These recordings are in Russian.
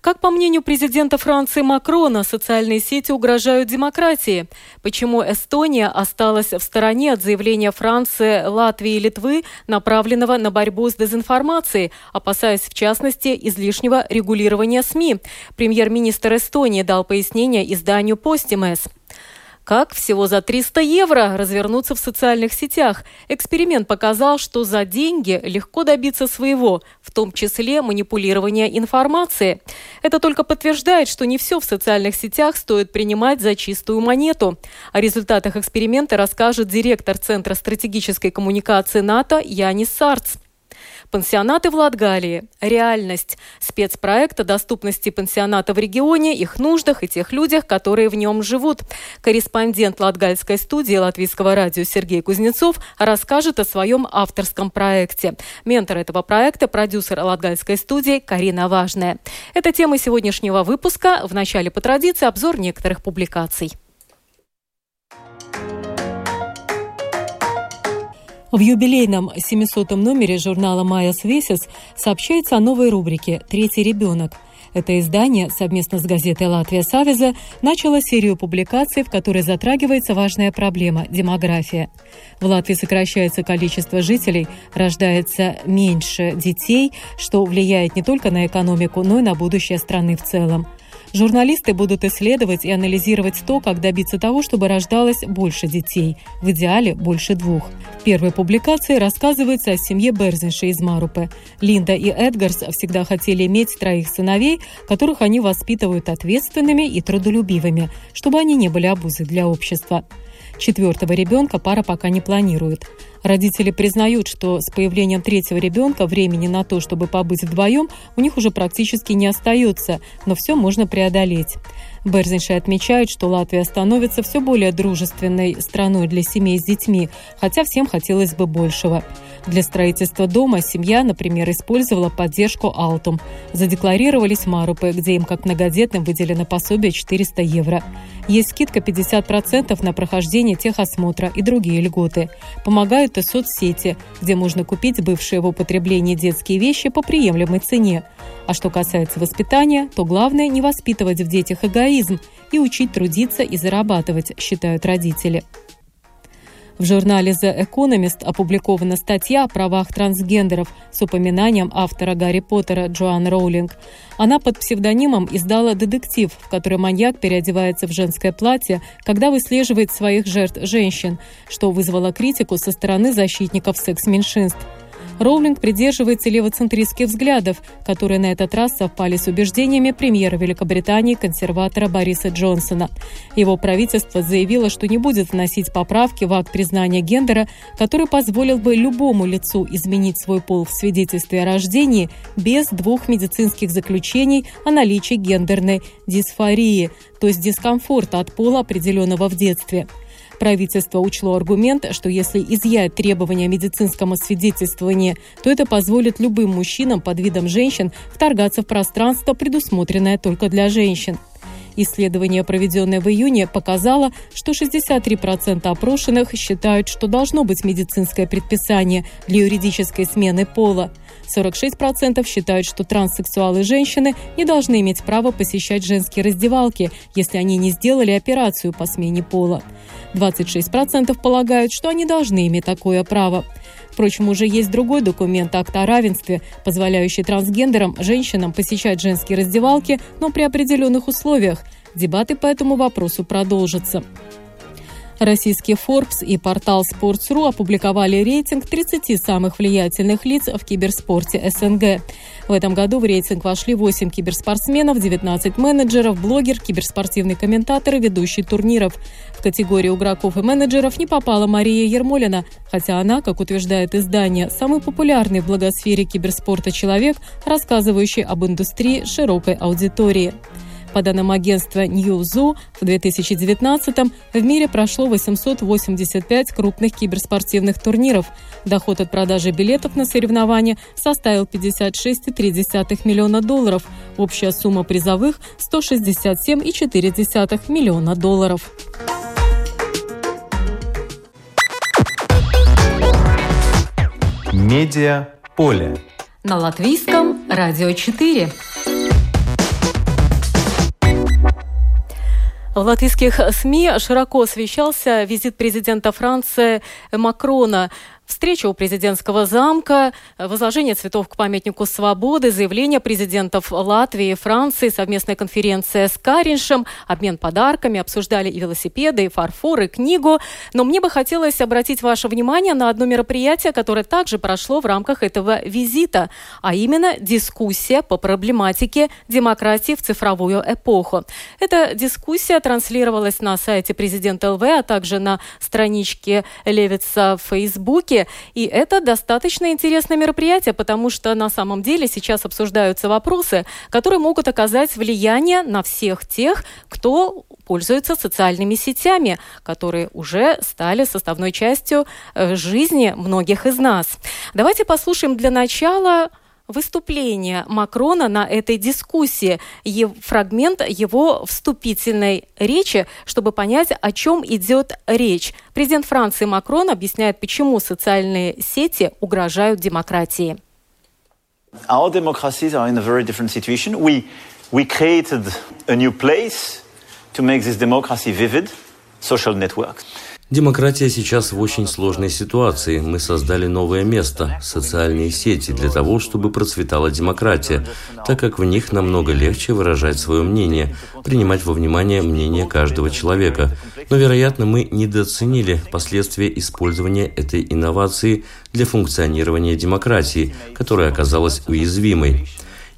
Как по мнению президента Франции Макрона, социальные сети угрожают демократии? Почему Эстония осталась в стороне от заявления Франции, Латвии и Литвы, направленного на борьбу с дезинформацией, опасаясь в частности излишнего регулирования СМИ? Премьер-министр Эстонии дал пояснение изданию «Постимес». Как всего за 300 евро развернуться в социальных сетях? Эксперимент показал, что за деньги легко добиться своего, в том числе манипулирования информацией. Это только подтверждает, что не все в социальных сетях стоит принимать за чистую монету. О результатах эксперимента расскажет директор Центра стратегической коммуникации НАТО Янис Сарц. Пансионаты в Латгалии. Реальность. Спецпроекта доступности пансионата в регионе, их нуждах и тех людях, которые в нем живут. Корреспондент Латгальской студии Латвийского радио Сергей Кузнецов расскажет о своем авторском проекте. Ментор этого проекта – продюсер Латгальской студии Карина Важная. Это тема сегодняшнего выпуска. В начале по традиции обзор некоторых публикаций. В юбилейном 700-м номере журнала «Майя Свесис» сообщается о новой рубрике «Третий ребенок». Это издание совместно с газетой «Латвия Савиза» начало серию публикаций, в которой затрагивается важная проблема – демография. В Латвии сокращается количество жителей, рождается меньше детей, что влияет не только на экономику, но и на будущее страны в целом. Журналисты будут исследовать и анализировать то, как добиться того, чтобы рождалось больше детей, в идеале больше двух. В первой публикации рассказывается о семье Берзинша из Марупе. Линда и Эдгарс всегда хотели иметь троих сыновей, которых они воспитывают ответственными и трудолюбивыми, чтобы они не были обузой для общества. Четвертого ребенка пара пока не планирует. Родители признают, что с появлением третьего ребенка времени на то, чтобы побыть вдвоем, у них уже практически не остается, но все можно преодолеть. Берзинши отмечают, что Латвия становится все более дружественной страной для семей с детьми, хотя всем хотелось бы большего. Для строительства дома семья, например, использовала поддержку Алтум. Задекларировались Марупы, где им как многодетным выделено пособие 400 евро. Есть скидка 50% на прохождение техосмотра и другие льготы. Помогают и соцсети, где можно купить бывшие в употреблении детские вещи по приемлемой цене. А что касается воспитания, то главное не воспитывать в детях эгоизм и учить трудиться и зарабатывать, считают родители. В журнале The Economist опубликована статья о правах трансгендеров с упоминанием автора Гарри Поттера Джоан Роулинг. Она под псевдонимом издала детектив, в который маньяк переодевается в женское платье, когда выслеживает своих жертв женщин, что вызвало критику со стороны защитников секс-меньшинств. Роулинг придерживается левоцентристских взглядов, которые на этот раз совпали с убеждениями премьера Великобритании консерватора Бориса Джонсона. Его правительство заявило, что не будет вносить поправки в акт признания гендера, который позволил бы любому лицу изменить свой пол в свидетельстве о рождении без двух медицинских заключений о наличии гендерной дисфории, то есть дискомфорта от пола, определенного в детстве. Правительство учло аргумент, что если изъять требования о медицинском освидетельствовании, то это позволит любым мужчинам под видом женщин вторгаться в пространство, предусмотренное только для женщин. Исследование, проведенное в июне, показало, что 63% опрошенных считают, что должно быть медицинское предписание для юридической смены пола. 46% считают, что транссексуалы женщины не должны иметь право посещать женские раздевалки, если они не сделали операцию по смене пола. 26% полагают, что они должны иметь такое право. Впрочем, уже есть другой документ акт о равенстве, позволяющий трансгендерам, женщинам посещать женские раздевалки, но при определенных условиях. Дебаты по этому вопросу продолжатся. Российский Forbes и портал Sports.ru опубликовали рейтинг 30 самых влиятельных лиц в киберспорте СНГ. В этом году в рейтинг вошли 8 киберспортсменов, 19 менеджеров, блогер, киберспортивный комментатор и ведущий турниров. В категорию игроков и менеджеров не попала Мария Ермолина, хотя она, как утверждает издание, самый популярный в благосфере киберспорта человек, рассказывающий об индустрии широкой аудитории. По данным агентства Newzoo, в 2019 в мире прошло 885 крупных киберспортивных турниров. Доход от продажи билетов на соревнования составил 56,3 миллиона долларов. Общая сумма призовых – 167,4 миллиона долларов. Медиа поле. На латвийском радио 4. В латвийских СМИ широко освещался визит президента Франции Макрона Встреча у президентского замка, возложение цветов к памятнику свободы, заявление президентов Латвии и Франции, совместная конференция с Кариншем, обмен подарками, обсуждали и велосипеды, и фарфор, и книгу. Но мне бы хотелось обратить ваше внимание на одно мероприятие, которое также прошло в рамках этого визита, а именно дискуссия по проблематике демократии в цифровую эпоху. Эта дискуссия транслировалась на сайте президента ЛВ, а также на страничке Левица в Фейсбуке. И это достаточно интересное мероприятие, потому что на самом деле сейчас обсуждаются вопросы, которые могут оказать влияние на всех тех, кто пользуется социальными сетями, которые уже стали составной частью э, жизни многих из нас. Давайте послушаем для начала выступление Макрона на этой дискуссии, фрагмент его вступительной речи, чтобы понять, о чем идет речь. Президент Франции Макрон объясняет, почему социальные сети угрожают демократии. Our democracies are in a very different situation. We, we created a new place to make this democracy vivid, social networks. Демократия сейчас в очень сложной ситуации. Мы создали новое место – социальные сети для того, чтобы процветала демократия, так как в них намного легче выражать свое мнение, принимать во внимание мнение каждого человека. Но, вероятно, мы недооценили последствия использования этой инновации для функционирования демократии, которая оказалась уязвимой.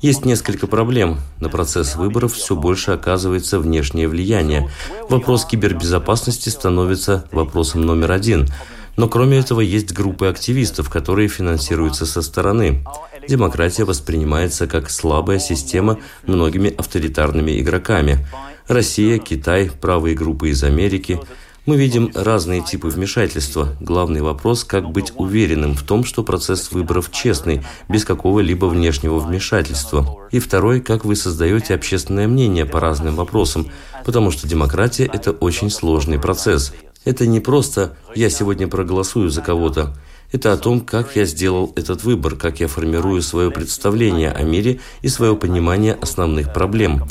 Есть несколько проблем. На процесс выборов все больше оказывается внешнее влияние. Вопрос кибербезопасности становится вопросом номер один. Но кроме этого есть группы активистов, которые финансируются со стороны. Демократия воспринимается как слабая система многими авторитарными игроками. Россия, Китай, правые группы из Америки – мы видим разные типы вмешательства. Главный вопрос – как быть уверенным в том, что процесс выборов честный, без какого-либо внешнего вмешательства. И второй – как вы создаете общественное мнение по разным вопросам, потому что демократия – это очень сложный процесс. Это не просто «я сегодня проголосую за кого-то». Это о том, как я сделал этот выбор, как я формирую свое представление о мире и свое понимание основных проблем.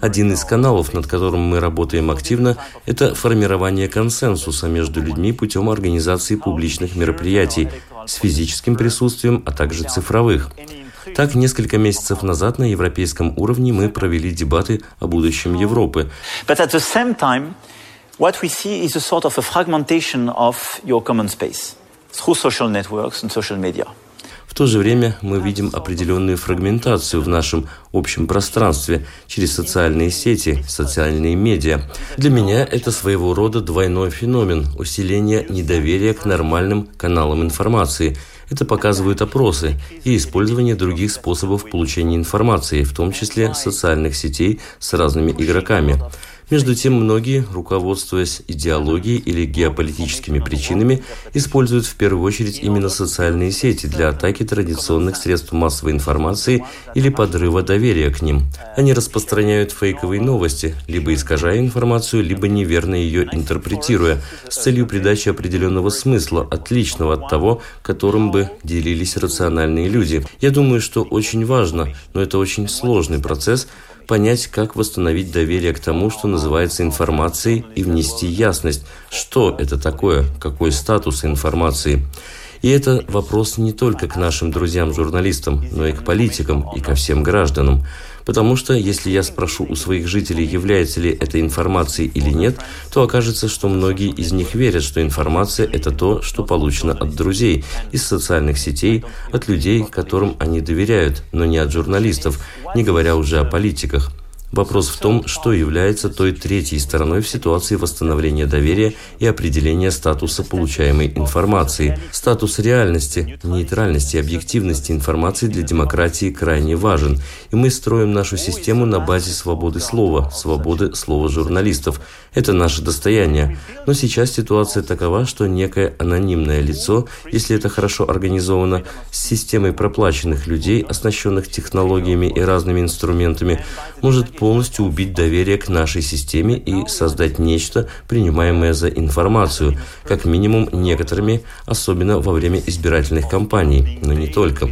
Один из каналов, над которым мы работаем активно, это формирование консенсуса между людьми путем организации публичных мероприятий с физическим присутствием, а также цифровых. Так, несколько месяцев назад на европейском уровне мы провели дебаты о будущем Европы. Through social networks and social media то же время мы видим определенную фрагментацию в нашем общем пространстве через социальные сети, социальные медиа. Для меня это своего рода двойной феномен – усиление недоверия к нормальным каналам информации – это показывают опросы и использование других способов получения информации, в том числе социальных сетей с разными игроками. Между тем, многие, руководствуясь идеологией или геополитическими причинами, используют в первую очередь именно социальные сети для атаки традиционных средств массовой информации или подрыва доверия к ним. Они распространяют фейковые новости, либо искажая информацию, либо неверно ее интерпретируя, с целью придачи определенного смысла, отличного от того, которым бы делились рациональные люди. Я думаю, что очень важно, но это очень сложный процесс, понять, как восстановить доверие к тому, что называется информацией, и внести ясность, что это такое, какой статус информации. И это вопрос не только к нашим друзьям-журналистам, но и к политикам, и ко всем гражданам. Потому что, если я спрошу у своих жителей, является ли это информацией или нет, то окажется, что многие из них верят, что информация – это то, что получено от друзей, из социальных сетей, от людей, которым они доверяют, но не от журналистов, не говоря уже о политиках. Вопрос в том, что является той третьей стороной в ситуации восстановления доверия и определения статуса получаемой информации. Статус реальности, нейтральности и объективности информации для демократии крайне важен, и мы строим нашу систему на базе свободы слова, свободы слова журналистов. Это наше достояние. Но сейчас ситуация такова, что некое анонимное лицо, если это хорошо организовано, с системой проплаченных людей, оснащенных технологиями и разными инструментами, может полностью убить доверие к нашей системе и создать нечто, принимаемое за информацию, как минимум некоторыми, особенно во время избирательных кампаний, но не только.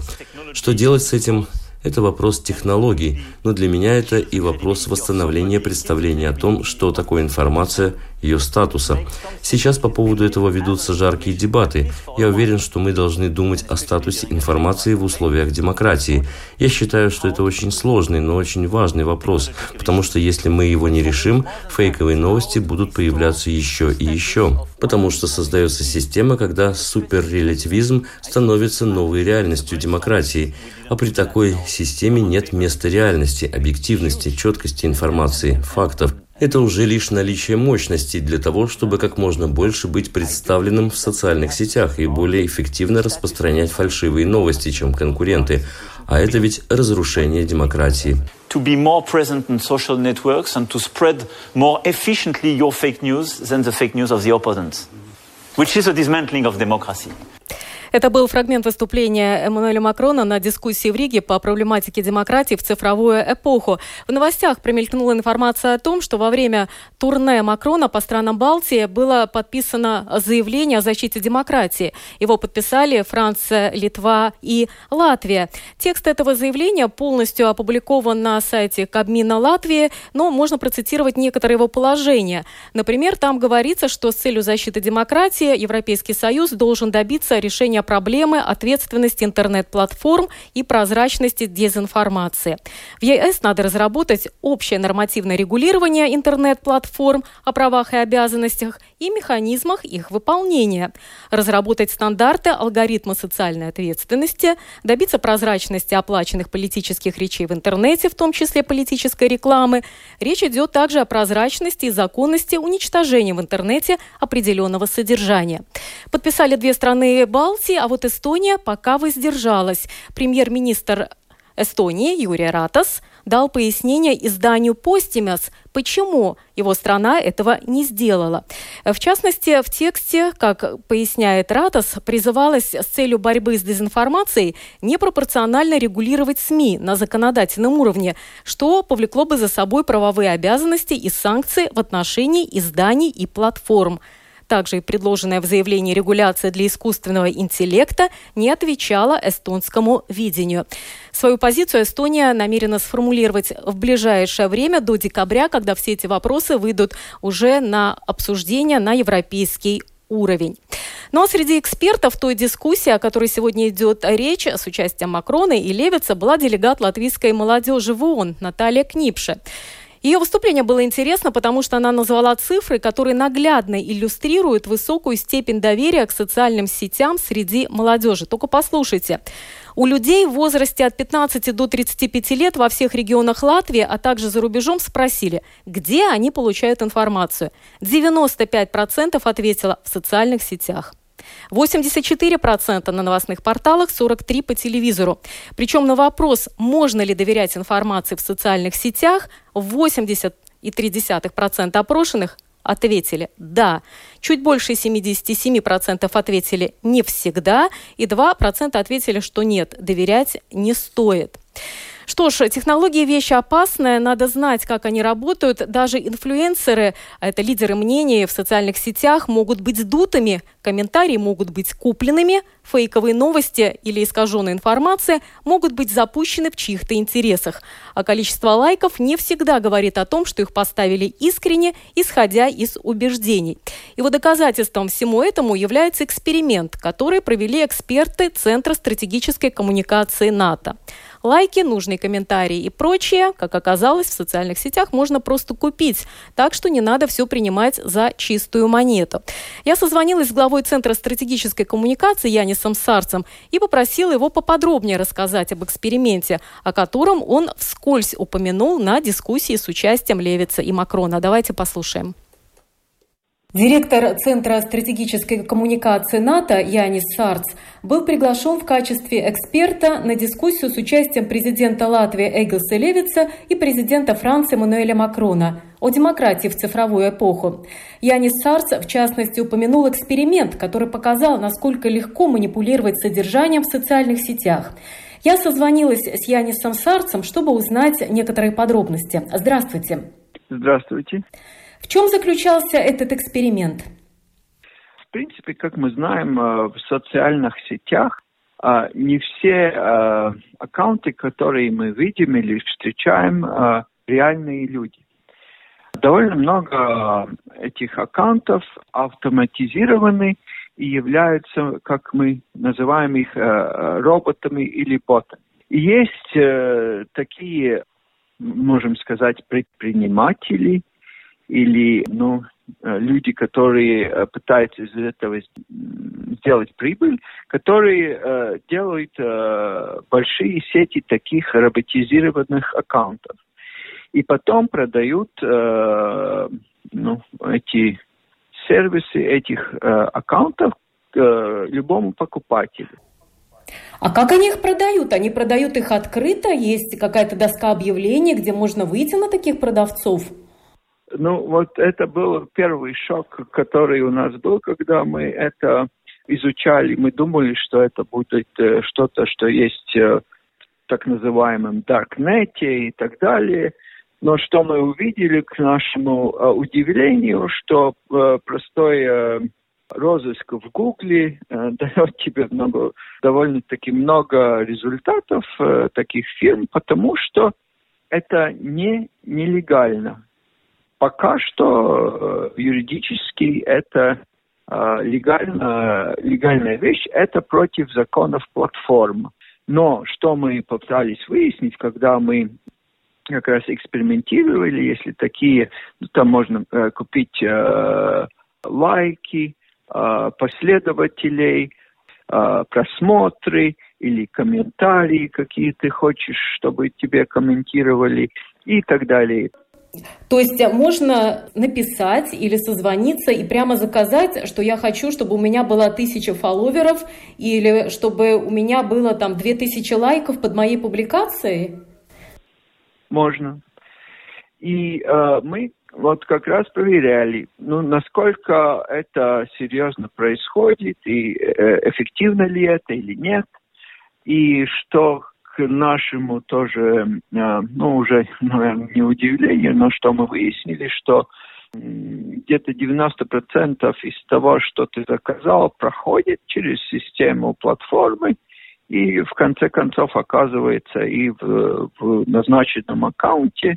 Что делать с этим? Это вопрос технологий, но для меня это и вопрос восстановления представления о том, что такое информация ее статуса. Сейчас по поводу этого ведутся жаркие дебаты. Я уверен, что мы должны думать о статусе информации в условиях демократии. Я считаю, что это очень сложный, но очень важный вопрос, потому что если мы его не решим, фейковые новости будут появляться еще и еще. Потому что создается система, когда суперрелятивизм становится новой реальностью демократии. А при такой системе нет места реальности, объективности, четкости информации, фактов. Это уже лишь наличие мощностей для того, чтобы как можно больше быть представленным в социальных сетях и более эффективно распространять фальшивые новости, чем конкуренты. А это ведь разрушение демократии. To be more present in social networks and to spread more efficiently your fake news than the fake news of the opponents, which is a dismantling of democracy. Это был фрагмент выступления Эммануэля Макрона на дискуссии в Риге по проблематике демократии в цифровую эпоху. В новостях промелькнула информация о том, что во время турне Макрона по странам Балтии было подписано заявление о защите демократии. Его подписали Франция, Литва и Латвия. Текст этого заявления полностью опубликован на сайте Кабмина Латвии, но можно процитировать некоторые его положения. Например, там говорится, что с целью защиты демократии Европейский Союз должен добиться решения проблемы ответственности интернет-платформ и прозрачности дезинформации. В ЕС надо разработать общее нормативное регулирование интернет-платформ о правах и обязанностях и механизмах их выполнения, разработать стандарты алгоритма социальной ответственности, добиться прозрачности оплаченных политических речей в интернете, в том числе политической рекламы. Речь идет также о прозрачности и законности уничтожения в интернете определенного содержания. Подписали две страны Балтии России, а вот Эстония пока воздержалась. Премьер-министр Эстонии Юрий Ратас дал пояснение изданию «Постимес», почему его страна этого не сделала. В частности, в тексте, как поясняет Ратас, призывалось с целью борьбы с дезинформацией непропорционально регулировать СМИ на законодательном уровне, что повлекло бы за собой правовые обязанности и санкции в отношении изданий и платформ. Также и предложенная в заявлении регуляция для искусственного интеллекта не отвечала эстонскому видению. Свою позицию Эстония намерена сформулировать в ближайшее время до декабря, когда все эти вопросы выйдут уже на обсуждение на европейский уровень. Ну а среди экспертов той дискуссии, о которой сегодня идет речь с участием Макрона и Левица, была делегат латвийской молодежи в ООН Наталья Книпше. Ее выступление было интересно, потому что она назвала цифры, которые наглядно иллюстрируют высокую степень доверия к социальным сетям среди молодежи. Только послушайте. У людей в возрасте от 15 до 35 лет во всех регионах Латвии, а также за рубежом спросили, где они получают информацию. 95% ответило в социальных сетях. 84% на новостных порталах, 43% по телевизору. Причем на вопрос, можно ли доверять информации в социальных сетях, 80,3% опрошенных ответили «да». Чуть больше 77% ответили «не всегда», и 2% ответили, что «нет, доверять не стоит». Что ж, технологии вещи опасная, надо знать, как они работают. Даже инфлюенсеры, а это лидеры мнений в социальных сетях, могут быть дутыми, комментарии могут быть купленными, фейковые новости или искаженная информация могут быть запущены в чьих-то интересах. А количество лайков не всегда говорит о том, что их поставили искренне, исходя из убеждений. Вот доказательством всему этому является эксперимент, который провели эксперты Центра стратегической коммуникации НАТО. Лайки, нужные комментарии и прочее, как оказалось, в социальных сетях можно просто купить, так что не надо все принимать за чистую монету. Я созвонилась с главой Центра стратегической коммуникации Янисом Сарцем и попросила его поподробнее рассказать об эксперименте, о котором он вскользь упомянул на дискуссии с участием Левица и Макрона. Давайте послушаем. Директор Центра стратегической коммуникации НАТО Янис Сарц был приглашен в качестве эксперта на дискуссию с участием президента Латвии Эгилса Левица и президента Франции Мануэля Макрона о демократии в цифровую эпоху. Янис Сарц, в частности, упомянул эксперимент, который показал, насколько легко манипулировать содержанием в социальных сетях. Я созвонилась с Янисом Сарцем, чтобы узнать некоторые подробности. Здравствуйте. Здравствуйте. В чем заключался этот эксперимент? В принципе, как мы знаем, э, в социальных сетях э, не все э, аккаунты, которые мы видим или встречаем, реальные люди. Довольно много этих аккаунтов автоматизированы и являются, как мы называем их, роботами или ботами. И есть такие, можем сказать, предприниматели – или ну, э, люди, которые э, пытаются из этого сделать прибыль, которые э, делают большие сети таких роботизированных аккаунтов. И потом продают ну, эти сервисы этих аккаунтов любому покупателю. А как они их продают? Они продают их открыто? Есть какая-то доска объявлений, где можно выйти на таких продавцов? Ну, вот это был первый шок, который у нас был, когда мы это изучали. Мы думали, что это будет э, что-то, что есть э, в так называемом даркнете и так далее. Но что мы увидели, к нашему э, удивлению, что простой розыск в Гугле дает тебе много, довольно-таки много результатов таких фирм, потому что это не нелегально пока что э, юридически это э, легально, легальная вещь, это против законов платформ. Но что мы попытались выяснить, когда мы как раз экспериментировали, если такие, ну, там можно э, купить э, лайки, э, последователей, э, просмотры или комментарии, какие ты хочешь, чтобы тебе комментировали и так далее. То есть можно написать или созвониться и прямо заказать, что я хочу, чтобы у меня было тысяча фолловеров или чтобы у меня было там две тысячи лайков под моей публикацией? Можно. И э, мы вот как раз проверяли, ну, насколько это серьезно происходит и э, эффективно ли это или нет, и что к нашему тоже, э, ну, уже, наверное, не удивлению, но что мы выяснили, что где-то 90% из того, что ты заказал, проходит через систему платформы и в конце концов оказывается и в, в назначенном аккаунте.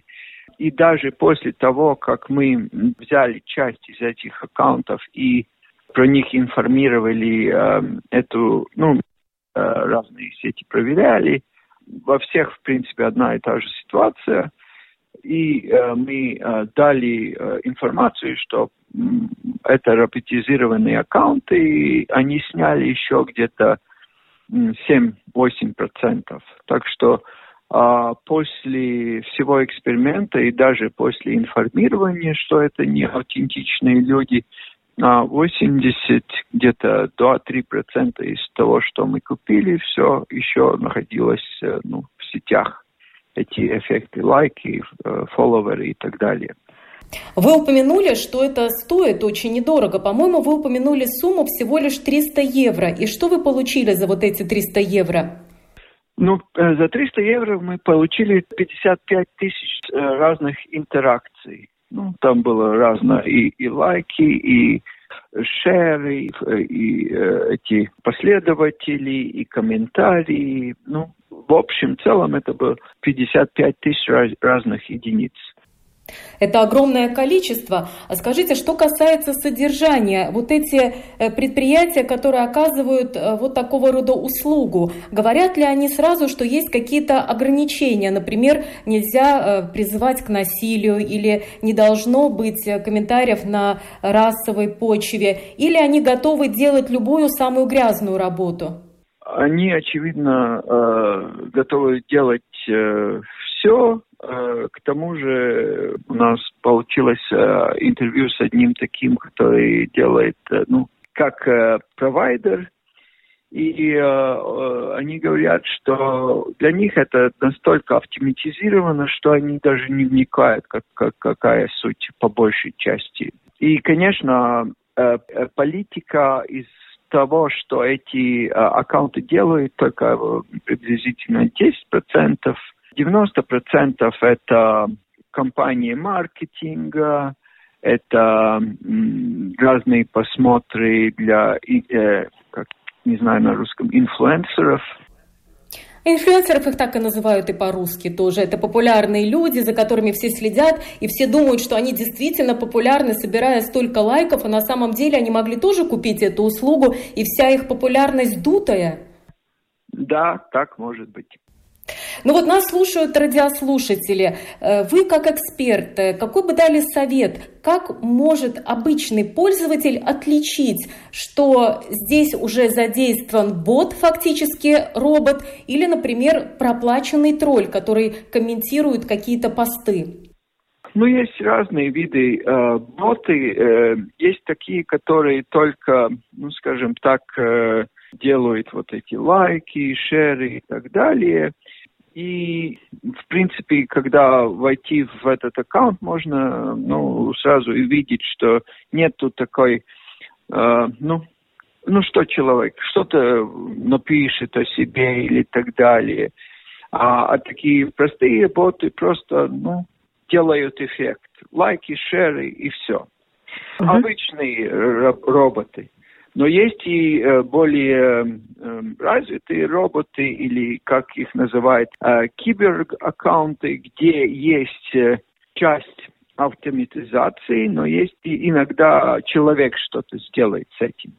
И даже после того, как мы взяли часть из этих аккаунтов и про них информировали э, эту, ну, э, разные сети проверяли, во всех, в принципе, одна и та же ситуация. И э, мы э, дали э, информацию, что э, это роботизированные аккаунты, и они сняли еще где-то 7-8%. Так что э, после всего эксперимента и даже после информирования, что это не аутентичные люди, 80, где-то 2-3% из того, что мы купили, все еще находилось э, ну, в сетях. Эти эффекты лайки, э, фолловеры и так далее. Вы упомянули, что это стоит очень недорого. По-моему, вы упомянули сумму всего лишь 300 евро. И что вы получили за вот эти 300 евро? Ну, э, за 300 евро мы получили 55 тысяч разных интеракций. Ну, там было разное, и, и лайки, и шеры, и, э, эти последователи, и комментарии. Ну, в общем целом это было 55 тысяч раз, разных единиц. Это огромное количество. А скажите, что касается содержания, вот эти э, предприятия, которые оказывают э, вот такого рода услугу, говорят ли они сразу, что есть какие-то ограничения? Например, нельзя э, призывать к насилию или не должно быть комментариев на расовой почве? Или они готовы делать любую самую грязную работу? Они, очевидно, готовы делать все, к тому же у нас получилось э, интервью с одним таким, который делает, э, ну, как провайдер, и э, они говорят, что для них это настолько автоматизировано, что они даже не вникают, как, как, какая суть по большей части. И, конечно, э, политика из того, что эти э, аккаунты делают, только приблизительно 10%, 90% это компании маркетинга, это разные посмотры для, э, как, не знаю на русском, инфлюенсеров. Инфлюенсеров их так и называют и по-русски тоже. Это популярные люди, за которыми все следят, и все думают, что они действительно популярны, собирая столько лайков, а на самом деле они могли тоже купить эту услугу, и вся их популярность дутая. Да, так может быть. Ну вот нас слушают радиослушатели. Э, вы как эксперт, э, какой бы дали совет, как может обычный пользователь отличить, что здесь уже задействован бот, фактически робот, или, например, проплаченный тролль, который комментирует какие-то посты? Ну, есть разные виды э, боты. Э, есть такие, которые только, ну, скажем так, э, делают вот эти лайки, шеры и так далее. И, в принципе, когда войти в этот аккаунт, можно ну, сразу увидеть, что нету такой, э, ну, ну что человек, что-то напишет о себе или так далее. А, а такие простые боты просто, ну, делают эффект. Лайки, шеры и все. Uh-huh. Обычные роботы. Но есть и э, более э, развитые роботы, или как их называют, э, кибераккаунты, где есть часть автоматизации, но есть и иногда человек что-то сделает с этим.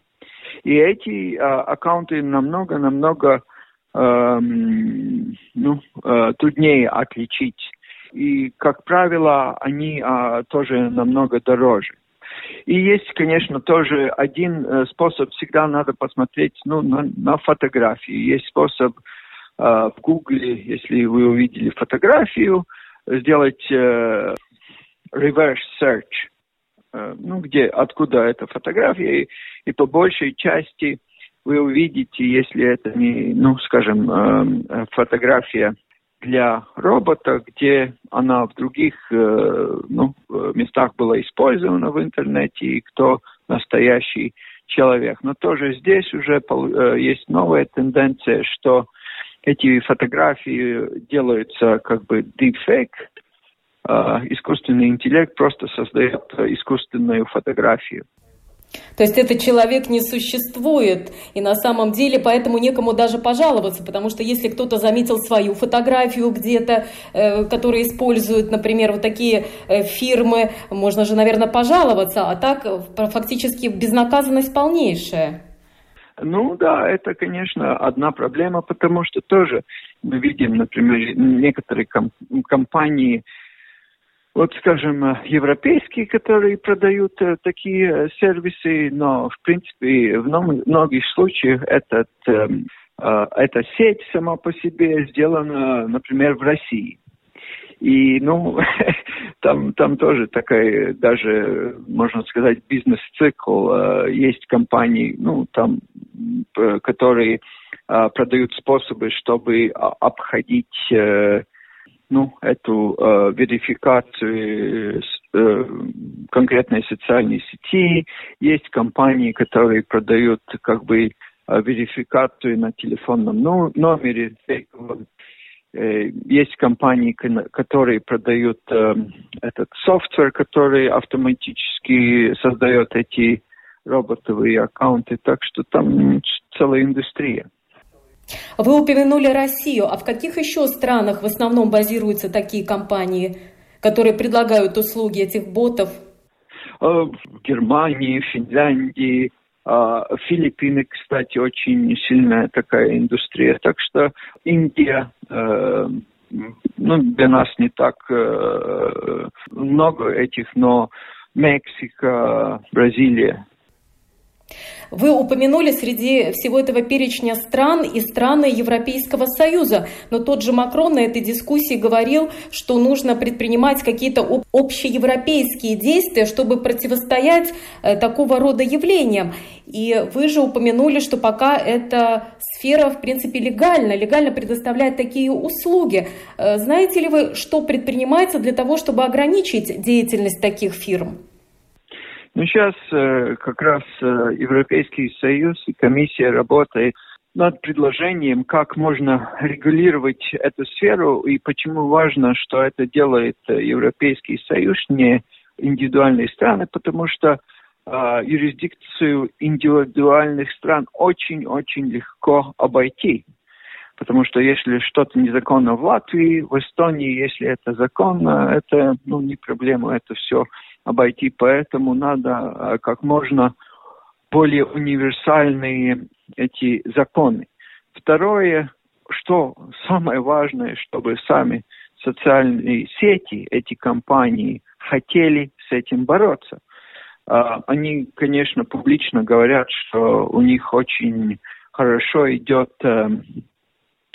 И эти аккаунты намного-намного э, ну, э, труднее отличить. И, как правило, они э, тоже намного дороже. И есть, конечно, тоже один э, способ, всегда надо посмотреть ну, на, на фотографии. Есть способ э, в Гугле, если вы увидели фотографию, сделать э, reverse search, э, ну, где, откуда эта фотография, и, и по большей части вы увидите, если это не, ну, скажем, э, э фотография для робота, где она в других э, ну, местах была использована в интернете, и кто настоящий человек. Но тоже здесь уже э, есть новая тенденция, что эти фотографии делаются как бы deepfake, э, искусственный интеллект просто создает искусственную фотографию. То есть этот человек не существует, и на самом деле поэтому некому даже пожаловаться, потому что если кто-то заметил свою фотографию где-то, э, которую используют, например, вот такие э, фирмы, можно же, наверное, пожаловаться, а так э, фактически безнаказанность полнейшая. Ну да, это, конечно, одна проблема, потому что тоже мы видим, например, некоторые ком- компании, вот, скажем, европейские, которые продают э, такие э, сервисы, но, в принципе, в многих случаях этот, эм, э, эта сеть сама по себе сделана, например, в России. И, ну, там, там тоже такая, даже, можно сказать, бизнес-цикл. Есть компании, ну, там, которые продают способы, чтобы обходить ну, эту э, верификацию э, конкретной социальной сети. Есть компании, которые продают как бы э, верификацию на телефонном номере. Э, есть компании, которые продают э, этот софтвер, который автоматически создает эти роботовые аккаунты. Так что там целая индустрия. Вы упомянули Россию, а в каких еще странах в основном базируются такие компании? которые предлагают услуги этих ботов? В Германии, Финляндии, Филиппины, кстати, очень сильная такая индустрия. Так что Индия ну, для нас не так много этих, но Мексика, Бразилия, вы упомянули среди всего этого перечня стран и страны Европейского Союза, но тот же Макрон на этой дискуссии говорил, что нужно предпринимать какие-то общеевропейские действия, чтобы противостоять э, такого рода явлениям. И вы же упомянули, что пока эта сфера, в принципе, легальна, легально предоставляет такие услуги. Э, знаете ли вы, что предпринимается для того, чтобы ограничить деятельность таких фирм? Ну, сейчас э, как раз э, Европейский Союз и комиссия работает над предложением, как можно регулировать эту сферу и почему важно, что это делает э, Европейский Союз, не индивидуальные страны, потому что э, юрисдикцию индивидуальных стран очень-очень легко обойти. Потому что если что-то незаконно в Латвии, в Эстонии, если это законно, это ну, не проблема, это все обойти. Поэтому надо э, как можно более универсальные эти законы. Второе, что самое важное, чтобы сами социальные сети, эти компании хотели с этим бороться. А, они, конечно, публично говорят, что у них очень хорошо идет э,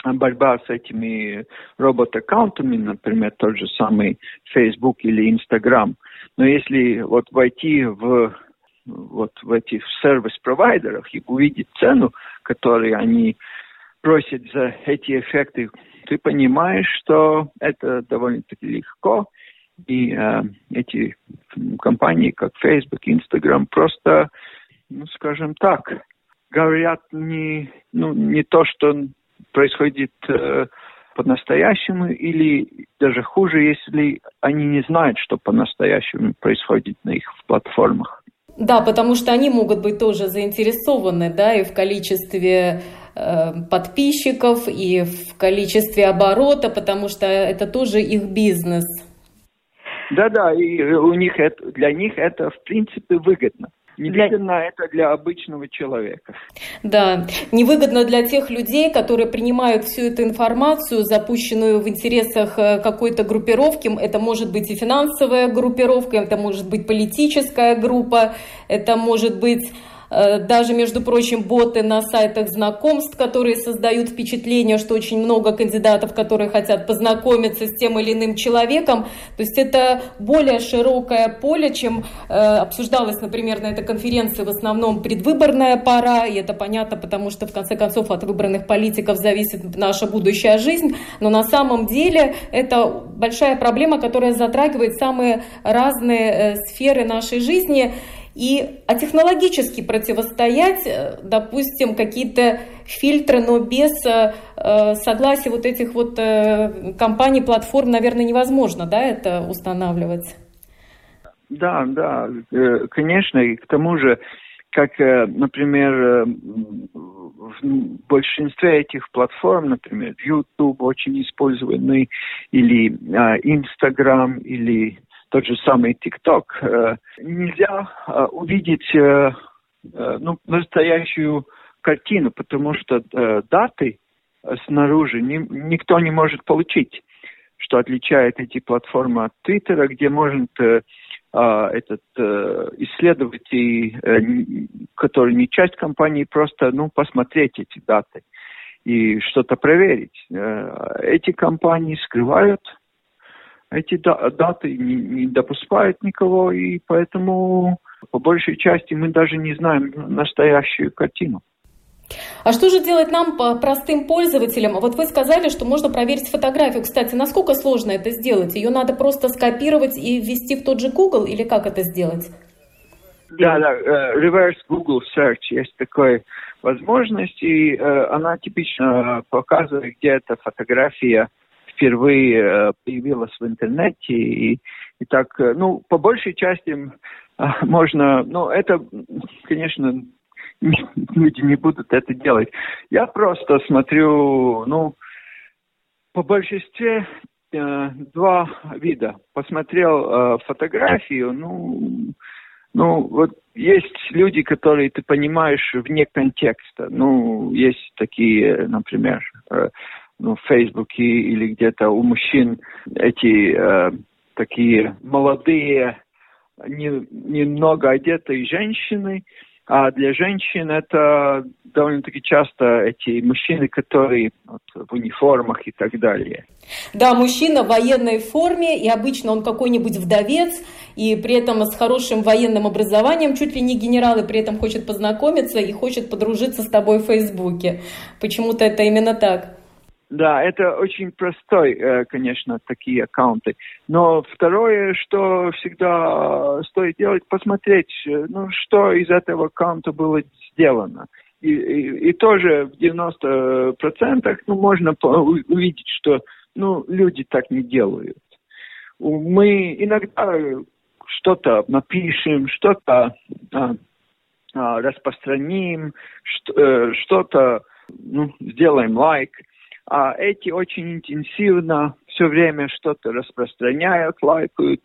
борьба с этими робот-аккаунтами, например, тот же самый Facebook или Instagram. Но если вот войти в вот в этих сервис-провайдерах и увидеть цену, которую они просят за эти эффекты, ты понимаешь, что это довольно-таки легко, и э, эти компании, как Facebook, Instagram, просто, ну, скажем так, говорят не, ну, не то, что происходит э, по-настоящему, или даже хуже, если они не знают, что по-настоящему происходит на их платформах. Да, потому что они могут быть тоже заинтересованы, да, и в количестве э, подписчиков, и в количестве оборота, потому что это тоже их бизнес. Да-да, и у них это, для них это в принципе выгодно. Невыгодно для... это для обычного человека. Да, невыгодно для тех людей, которые принимают всю эту информацию, запущенную в интересах э, какой-то группировки. Это может быть и финансовая группировка, это может быть политическая группа, это может быть даже, между прочим, боты на сайтах знакомств, которые создают впечатление, что очень много кандидатов, которые хотят познакомиться с тем или иным человеком. То есть это более широкое поле, чем э, обсуждалось, например, на этой конференции в основном предвыборная пора, и это понятно, потому что, в конце концов, от выбранных политиков зависит наша будущая жизнь, но на самом деле это большая проблема, которая затрагивает самые разные э, сферы нашей жизни, и а технологически противостоять, э, допустим, какие-то фильтры, но без э, э, согласия вот этих вот компаний, платформ, наверное, невозможно, да, это устанавливать? Да, да, конечно, и к тому же, как, например, в большинстве этих платформ, например, YouTube очень использованный, или Instagram, или тот же самый TikTok, э, нельзя э, увидеть э, ну, настоящую картину, потому что даты снаружи никто не может получить, что отличает эти платформы от Твиттера, где может этот исследователь, который не часть компании, просто ну, посмотреть эти даты и что-то проверить. Эти компании скрывают эти даты не, не допускают никого, и поэтому по большей части мы даже не знаем настоящую картину. А что же делать нам, по простым пользователям? Вот вы сказали, что можно проверить фотографию. Кстати, насколько сложно это сделать? Ее надо просто скопировать и ввести в тот же Google, или как это сделать? Да, да, uh, reverse Google search есть такая возможность, и uh, она типично показывает, где эта фотография впервые э, появилась в интернете. И, и так, э, ну, по большей части можно, ну, это, конечно, люди не будут это делать. Я просто смотрю, ну, по большинстве э, два вида. Посмотрел э, фотографию, ну, ну, вот есть люди, которые ты понимаешь вне контекста. Ну, есть такие, например, э, ну, в Фейсбуке или где-то у мужчин эти э, такие молодые, не, немного одетые женщины, а для женщин это довольно-таки часто эти мужчины, которые вот, в униформах и так далее. Да, мужчина в военной форме, и обычно он какой-нибудь вдовец, и при этом с хорошим военным образованием, чуть ли не генерал, и при этом хочет познакомиться и хочет подружиться с тобой в Фейсбуке. Почему-то это именно так. Да, это очень простой, э, конечно, такие аккаунты. Но второе, что всегда стоит делать, посмотреть, э, ну, что из этого аккаунта было сделано. И, и, и тоже в 90% ну, можно увидеть, что ну, люди так не делают. Мы иногда что-то напишем, что-то а, а, распространим, э, что-то ну, сделаем лайк – а эти очень интенсивно все время что-то распространяют, лайкают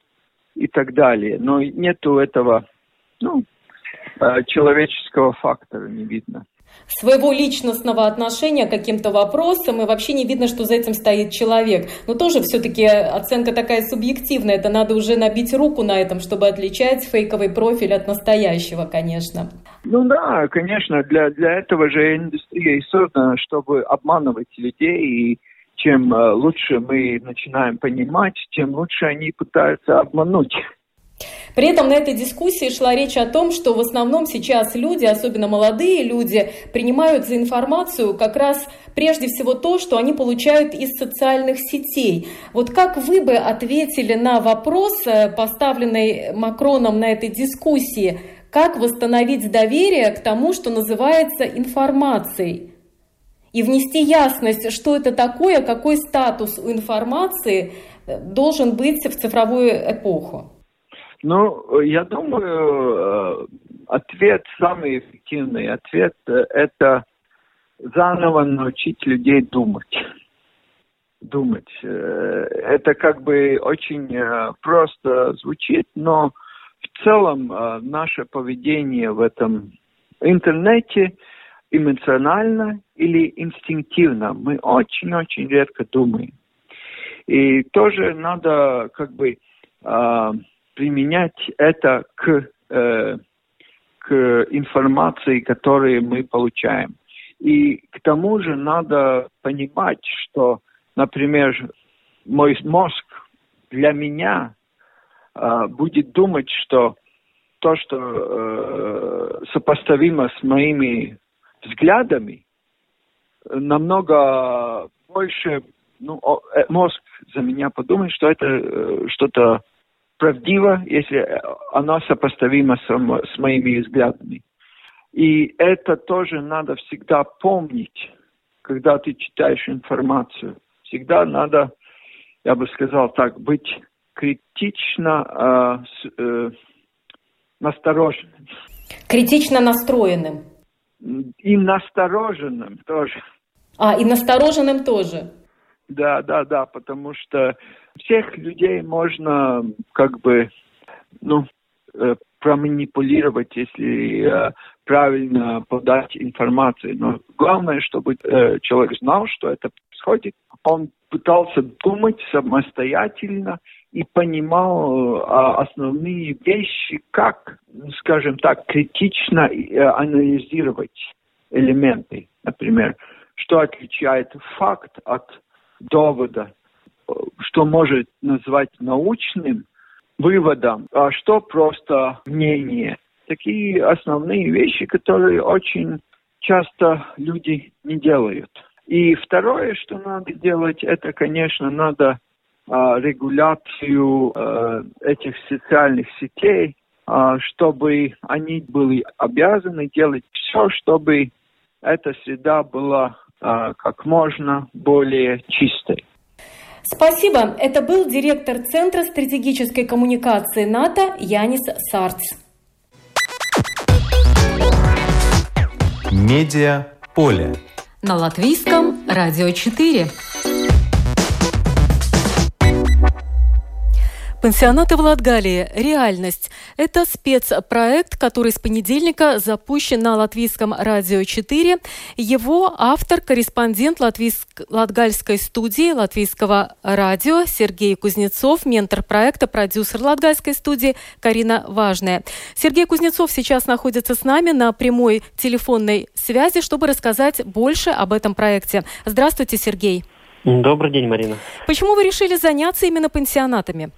и так далее. Но нету этого ну, э, человеческого фактора, не видно своего личностного отношения к каким-то вопросам, и вообще не видно, что за этим стоит человек. Но тоже все-таки оценка такая субъективная, это надо уже набить руку на этом, чтобы отличать фейковый профиль от настоящего, конечно. Ну да, конечно, для, для этого же индустрия и создана, чтобы обманывать людей, и чем э, лучше мы начинаем понимать, тем лучше они пытаются обмануть. При этом на этой дискуссии шла речь о том, что в основном сейчас люди, особенно молодые люди, принимают за информацию как раз прежде всего то, что они получают из социальных сетей. Вот как вы бы ответили на вопрос, э, поставленный Макроном на этой дискуссии, как восстановить доверие к тому, что называется информацией? И внести ясность, что это такое, какой статус у информации э, должен быть в цифровую эпоху. Ну, я думаю, э, ответ, самый эффективный ответ э, – это заново научить людей думать. Думать. Это как бы очень просто звучит, но целом наше поведение в этом интернете эмоционально или инстинктивно. Мы очень-очень редко думаем. И тоже надо как бы применять это к, э, к информации, которую мы получаем. И к тому же надо понимать, что, например, мой мозг для меня э, будет думать, что то, что э, сопоставимо с моими взглядами, намного больше ну, э, мозг за меня подумает, что это э, что-то правдиво, если она сопоставима с, с моими взглядами. И это тоже надо всегда помнить, когда ты читаешь информацию. Всегда надо, я бы сказал так, быть критично э, э, настороженным. Критично настроенным. И настороженным тоже. А, и настороженным тоже. Да, да, да, потому что всех людей можно как бы, ну, э, проманипулировать, если э, правильно подать информацию. Но главное, чтобы э, человек знал, что это происходит. Он пытался думать самостоятельно и понимал э, основные вещи, как, скажем так, критично э, анализировать элементы. Например, что отличает факт от довода, что может назвать научным выводом, а что просто мнение. Такие основные вещи, которые очень часто люди не делают. И второе, что надо делать, это, конечно, надо а, регуляцию а, этих социальных сетей, а, чтобы они были обязаны делать все, чтобы эта среда была а, как можно более чистой. Спасибо. Это был директор Центра стратегической коммуникации НАТО Янис Сарц. Медиа поле. На латвийском радио 4. Пансионаты в Латгалии. Реальность. Это спецпроект, который с понедельника запущен на Латвийском радио 4. Его автор, корреспондент Латвийск... Латгальской студии Латвийского радио Сергей Кузнецов, ментор проекта, продюсер Латгальской студии Карина Важная. Сергей Кузнецов сейчас находится с нами на прямой телефонной связи, чтобы рассказать больше об этом проекте. Здравствуйте, Сергей. Добрый день, Марина. Почему вы решили заняться именно пансионатами?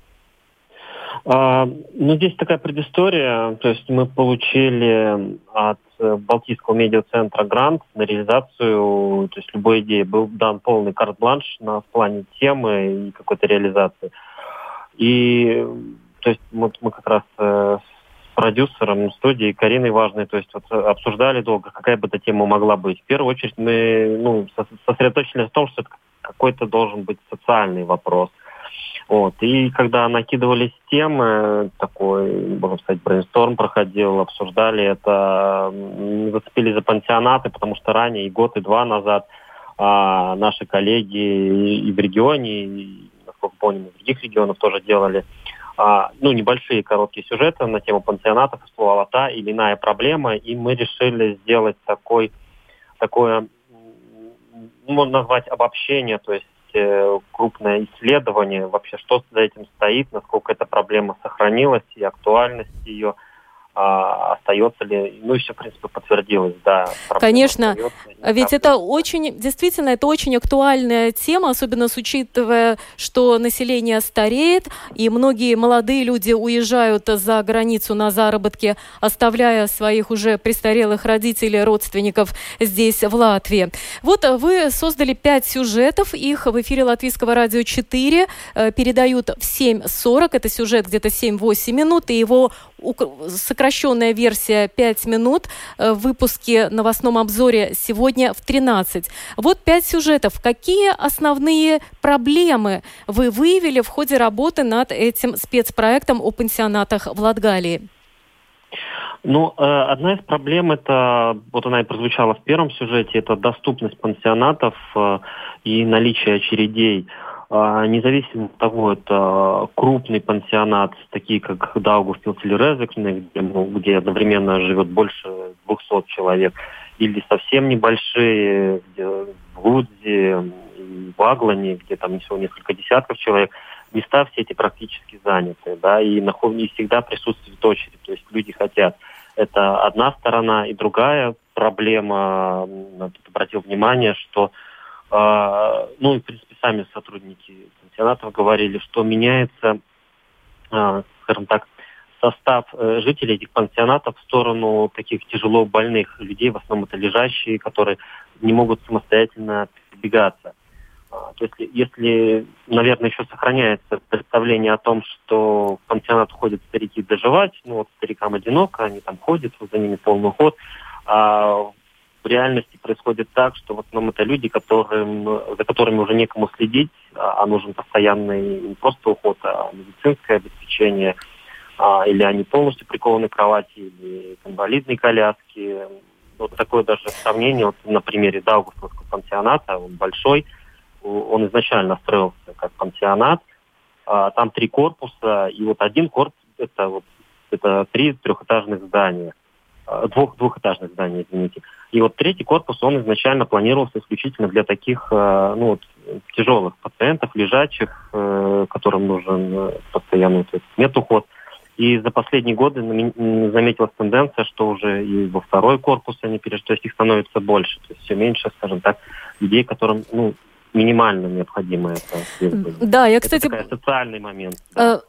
А, ну, здесь такая предыстория. То есть мы получили от э, Балтийского медиацентра грант на реализацию, то есть любой идеи. Был дан полный карт-бланш на плане темы и какой-то реализации. И то есть вот мы как раз э, с продюсером студии Кариной Важной, то есть вот обсуждали долго, какая бы эта тема могла быть. В первую очередь мы ну, сосредоточились в том, что это какой-то должен быть социальный вопрос. Вот. И когда накидывались темы, такой, можно сказать, брейнсторм проходил, обсуждали это, зацепились за пансионаты, потому что ранее, и год, и два назад, а, наши коллеги и в регионе, и, насколько помню, в других регионах тоже делали а, ну, небольшие короткие сюжеты на тему пансионатов, всплывала та или иная проблема, и мы решили сделать такой, такое, можно назвать обобщение, то есть крупное исследование, вообще что за этим стоит, насколько эта проблема сохранилась и актуальность ее – а, остается ли, ну, еще, в принципе, подтвердилось, да. Конечно, ведь это очень, действительно, это очень актуальная тема, особенно с учитывая, что население стареет, и многие молодые люди уезжают за границу на заработки, оставляя своих уже престарелых родителей, родственников здесь, в Латвии. Вот вы создали пять сюжетов, их в эфире Латвийского радио 4 э, передают в 7.40, это сюжет где-то 7-8 минут, и его сокращенная версия 5 минут э, в выпуске новостном обзоре сегодня в 13. Вот пять сюжетов. Какие основные проблемы вы выявили в ходе работы над этим спецпроектом о пансионатах в Латгалии? Ну, э, одна из проблем, это, вот она и прозвучала в первом сюжете, это доступность пансионатов э, и наличие очередей. Независимо от того, это крупный пансионат, такие как Даугавпилс или Резекне, где, ну, где одновременно живет больше 200 человек, или совсем небольшие, где в Лудзе, в Аглане, где там всего несколько десятков человек, места все эти практически заняты, да, и, и всегда присутствует очередь, то есть люди хотят. Это одна сторона, и другая проблема, обратил внимание, что э, ну, в принципе, сами сотрудники пансионатов говорили, что меняется, а, скажем так, состав э, жителей этих пансионатов в сторону таких тяжело больных людей, в основном это лежащие, которые не могут самостоятельно передвигаться. А, то есть, если, наверное, еще сохраняется представление о том, что в пансионат ходят старики доживать, ну вот старикам одиноко, они там ходят, за ними полный ход, а в реальности происходит так, что в основном это люди, которым, за которыми уже некому следить, а, а нужен постоянный не просто уход, а медицинское обеспечение, а, или они полностью прикованы к кровати, или к инвалидной коляске. Вот такое даже сравнение вот на примере Даугавского пансионата, он большой, он изначально строился как пансионат, а, там три корпуса, и вот один корпус это вот это три трехэтажных здания. Э, двух, двухэтажных зданий, извините. И вот третий корпус, он изначально планировался исключительно для таких э, ну, вот, тяжелых пациентов, лежачих, э, которым нужен постоянный то есть, медуход. И за последние годы заметилась тенденция, что уже и во второй корпус они перешли, то есть их становится больше, то есть все меньше, скажем так, людей, которым ну, минимально необходимо это. Да, я, кстати... Это социальный момент. Да.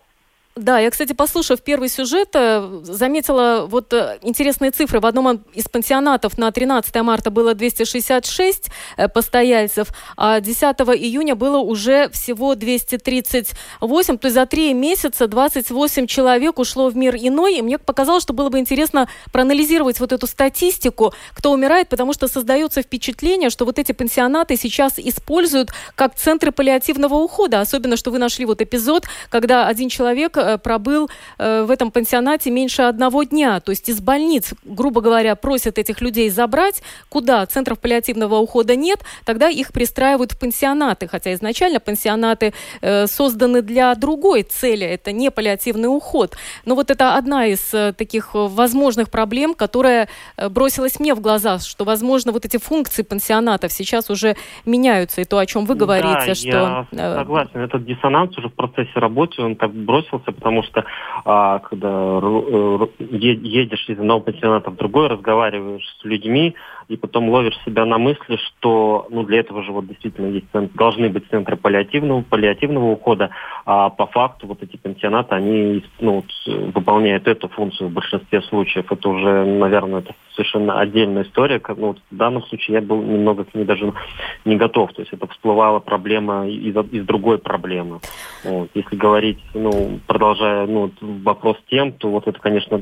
Да, я, кстати, послушав первый сюжет, э, заметила вот э, интересные цифры. В одном из пансионатов на 13 марта было 266 э, постояльцев, а 10 июня было уже всего 238. То есть за три месяца 28 человек ушло в мир иной. И мне показалось, что было бы интересно проанализировать вот эту статистику, кто умирает, потому что создается впечатление, что вот эти пансионаты сейчас используют как центры паллиативного ухода. Особенно, что вы нашли вот эпизод, когда один человек пробыл э, в этом пансионате меньше одного дня. То есть из больниц, грубо говоря, просят этих людей забрать. Куда? Центров паллиативного ухода нет, тогда их пристраивают в пансионаты. Хотя изначально пансионаты созданы для другой цели. Это не паллиативный уход. Но вот это одна из таких возможных проблем, которая бросилась мне в глаза, что, возможно, вот эти функции пансионатов сейчас уже меняются. И то, о чем вы говорите, да, что... Я согласен. Этот диссонанс уже в процессе работы, он так бросился, потому что а, когда э, едешь из одного пансионата в другой, разговариваешь с людьми, и потом ловишь себя на мысли, что ну, для этого же вот действительно есть, должны быть центры паллиативного, паллиативного ухода, а по факту вот эти пансионаты, они ну, выполняют эту функцию в большинстве случаев. Это уже, наверное, это совершенно отдельная история. Ну, вот в данном случае я был немного к ней даже не готов. То есть это всплывала проблема из, из другой проблемы. Вот. Если говорить, ну, продолжая ну, вопрос тем, то вот это, конечно,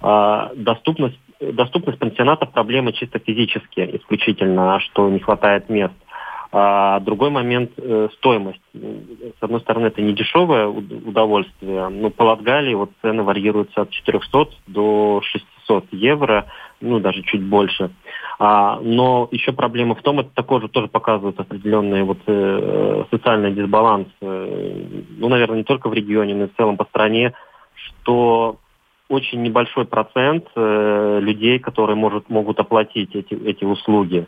а, доступность доступность пансионатов проблема чисто физически исключительно, что не хватает мест. А другой момент э, стоимость. С одной стороны, это не дешевое удовольствие. но по Латгалии вот цены варьируются от 400 до 600 евро, ну даже чуть больше. А, но еще проблема в том, это такое же тоже показывает определенный вот, э, социальный дисбаланс, э, ну, наверное, не только в регионе, но и в целом по стране, что очень небольшой процент э, людей, которые может, могут оплатить эти, эти услуги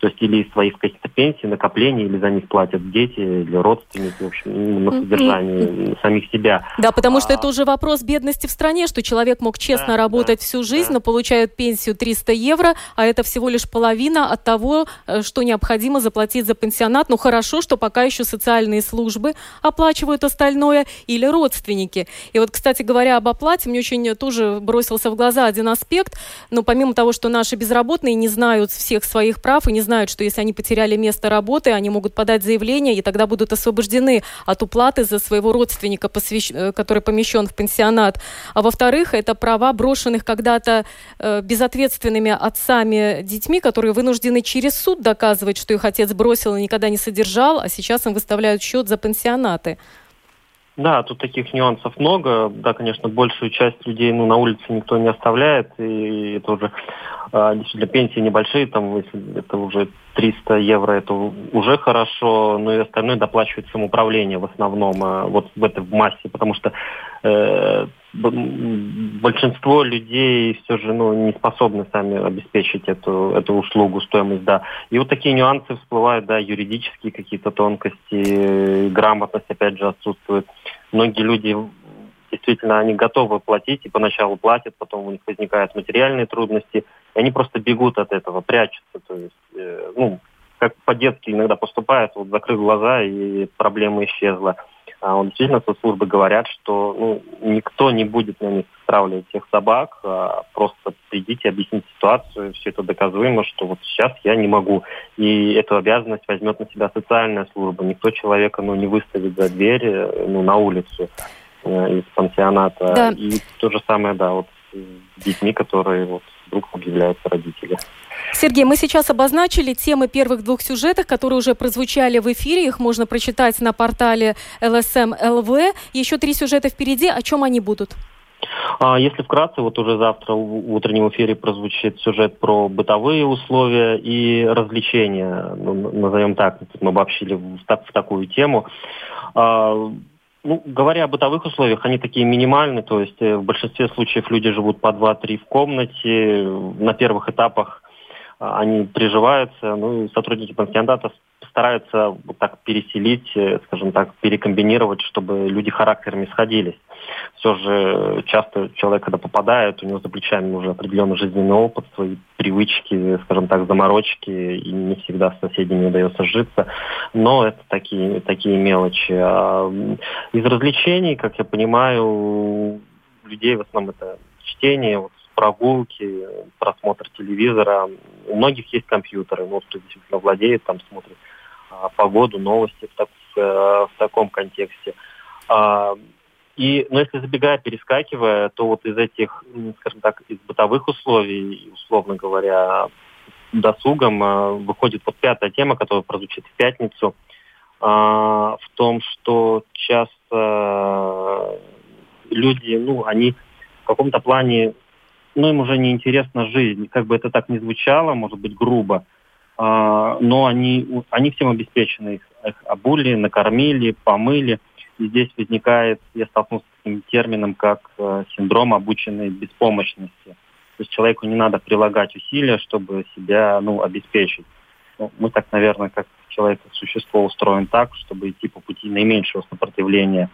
то есть или из своих каких-то пенсий, накоплений, или за них платят дети или родственники, в общем, на содержание самих себя. Да, потому что а... это уже вопрос бедности в стране, что человек мог честно да, работать да, всю жизнь, да. но получает пенсию 300 евро, а это всего лишь половина от того, э, что необходимо заплатить за пенсионат. Ну хорошо, что пока еще социальные службы оплачивают остальное или родственники. И вот, кстати говоря, об оплате, мне очень тоже бросился в глаза один аспект, но помимо того, что наши безработные не знают всех своих прав и не знают, что если они потеряли место работы, они могут подать заявление, и тогда будут освобождены от уплаты за своего родственника, посвящ... Э, который помещен в пенсионат. А во-вторых, это права брошенных когда-то э, безответственными отцами детьми, которые вынуждены через суд доказывать, что их отец бросил и никогда не содержал, а сейчас им выставляют счет за пенсионаты. Да, тут таких нюансов много. Да, конечно, большую часть людей ну, на улице никто не оставляет, и это уже а, действительно пенсии небольшие, там, если это уже 300 евро, это уже хорошо, но и остальное доплачивает самоуправление в основном, а, вот в этой массе, потому что э, большинство людей все же ну, не способны сами обеспечить эту, эту услугу, стоимость, да. И вот такие нюансы всплывают, да, юридические какие-то тонкости, грамотность, опять же, отсутствует. Многие люди действительно они готовы платить и поначалу платят, потом у них возникают материальные трудности, и они просто бегут от этого, прячутся. То есть, э, ну, как по-детски иногда поступают, вот закрыв глаза, и проблема исчезла. А вот действительно соцслужбы говорят, что ну, никто не будет на них стравливать всех собак, а просто придите, объясните ситуацию, все это доказуемо, что вот сейчас я не могу. И эту обязанность возьмет на себя социальная служба. Никто человека ну, не выставит за дверь э, ну, на улицу э, из пансионата. Да. И то же самое, да, вот с детьми, которые вот вдруг объявляются родители. Сергей, мы сейчас обозначили темы первых двух сюжетов, которые уже прозвучали в эфире. Их можно прочитать на портале LSM LV. Еще три сюжета впереди. О чем они будут? А, если вкратце, вот уже завтра в утреннем эфире прозвучит сюжет про бытовые условия и развлечения, ну, назовем так, мы обобщили в, в такую тему. Ну, говоря о бытовых условиях, они такие минимальные, то есть э, в большинстве случаев люди живут по 2-3 в комнате, на первых этапах а, они приживаются, ну и сотрудники пансионата стараются вот так переселить, э, скажем так, перекомбинировать, чтобы люди характерами сходились. Все же часто человек, когда попадает, у него за плечами уже определенный жизненный опыт, свои привычки, скажем так, заморочки, и не всегда с соседями удается житься. Но это такие, такие мелочи. А из развлечений, как я понимаю, людей в основном это чтение, вот прогулки, просмотр телевизора. У многих есть компьютеры, ну, кто действительно владеет, там смотрит погоду, новости в, так, в, в таком контексте. А, и, но если забегая, перескакивая, то вот из этих, скажем так, из бытовых условий, условно говоря, досугом а, выходит вот пятая тема, которая прозвучит в пятницу, а, в том, что часто люди, ну, они в каком-то плане, ну, им уже не интересна жизнь. Как бы это так ни звучало, может быть, грубо, а, но они, они всем обеспечены. Их, их обули, накормили, помыли. И здесь возникает, я столкнулся с таким термином, как э, синдром обученной беспомощности. То есть человеку не надо прилагать усилия, чтобы себя ну, обеспечить. Ну, мы так, наверное, как человек, как существо устроен так, чтобы идти по пути наименьшего сопротивления.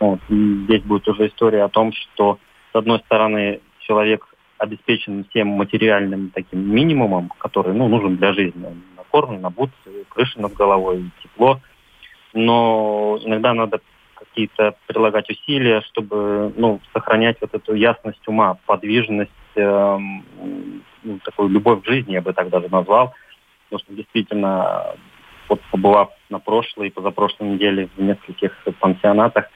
Вот. И здесь будет уже история о том, что, с одной стороны, человек обеспечен всем материальным таким минимумом, который ну, нужен для жизни. Накормлен, набут, крыша над головой, тепло. Но иногда надо какие-то прилагать усилия, чтобы ну, сохранять вот эту ясность ума, подвижность, э, ну, такую любовь к жизни, я бы так даже назвал. Потому что действительно, вот побывав на прошлой и позапрошлой неделе в нескольких пансионатах,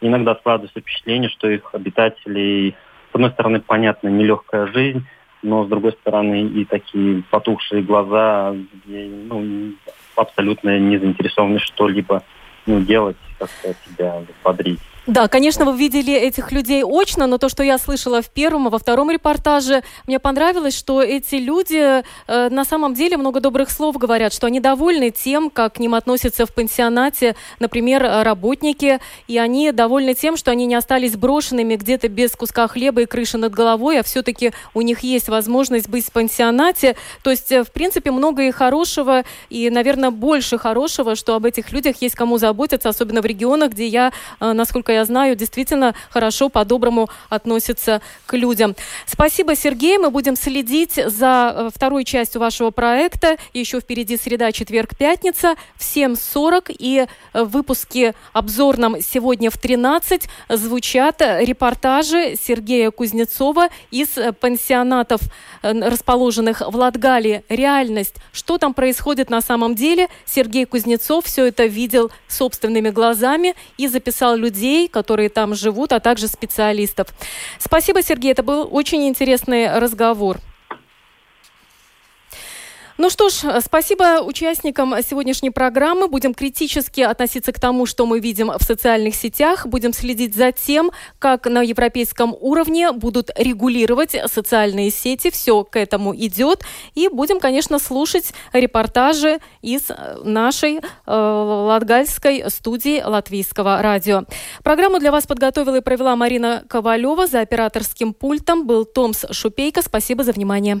иногда складывается впечатление, что их обитателей, одной стороны, понятно, нелегкая жизнь, но с другой стороны и такие потухшие глаза, где ну, абсолютно не заинтересованы что-либо ну, делать, как-то себя бодрить. Да, конечно, вы видели этих людей очно, но то, что я слышала в первом и во втором репортаже, мне понравилось, что эти люди э, на самом деле много добрых слов говорят, что они довольны тем, как к ним относятся в пансионате, например, работники, и они довольны тем, что они не остались брошенными где-то без куска хлеба и крыши над головой, а все-таки у них есть возможность быть в пансионате. То есть, э, в принципе, много и хорошего, и, наверное, больше хорошего, что об этих людях есть кому заботиться, особенно в регионах, где я, э, насколько я знаю, действительно хорошо, по-доброму относится к людям. Спасибо, Сергей. Мы будем следить за э, второй частью вашего проекта. Еще впереди среда, четверг, пятница в 7.40. И э, в выпуске обзорном сегодня в 13 звучат репортажи Сергея Кузнецова из пансионатов, расположенных в Латгалии. Реальность. Что там происходит на самом деле? Сергей Кузнецов все это видел собственными глазами и записал людей, которые там живут, а также специалистов. Спасибо, Сергей, это был очень интересный разговор. Ну что ж, спасибо участникам сегодняшней программы. Будем критически относиться к тому, что мы видим в социальных сетях. Будем следить за тем, как на европейском уровне будут регулировать социальные сети. Все к этому идет. И будем, конечно, слушать репортажи из нашей э, латгальской студии Латвийского радио. Программу для вас подготовила и провела Марина Ковалева. За операторским пультом был Томс Шупейко. Спасибо за внимание.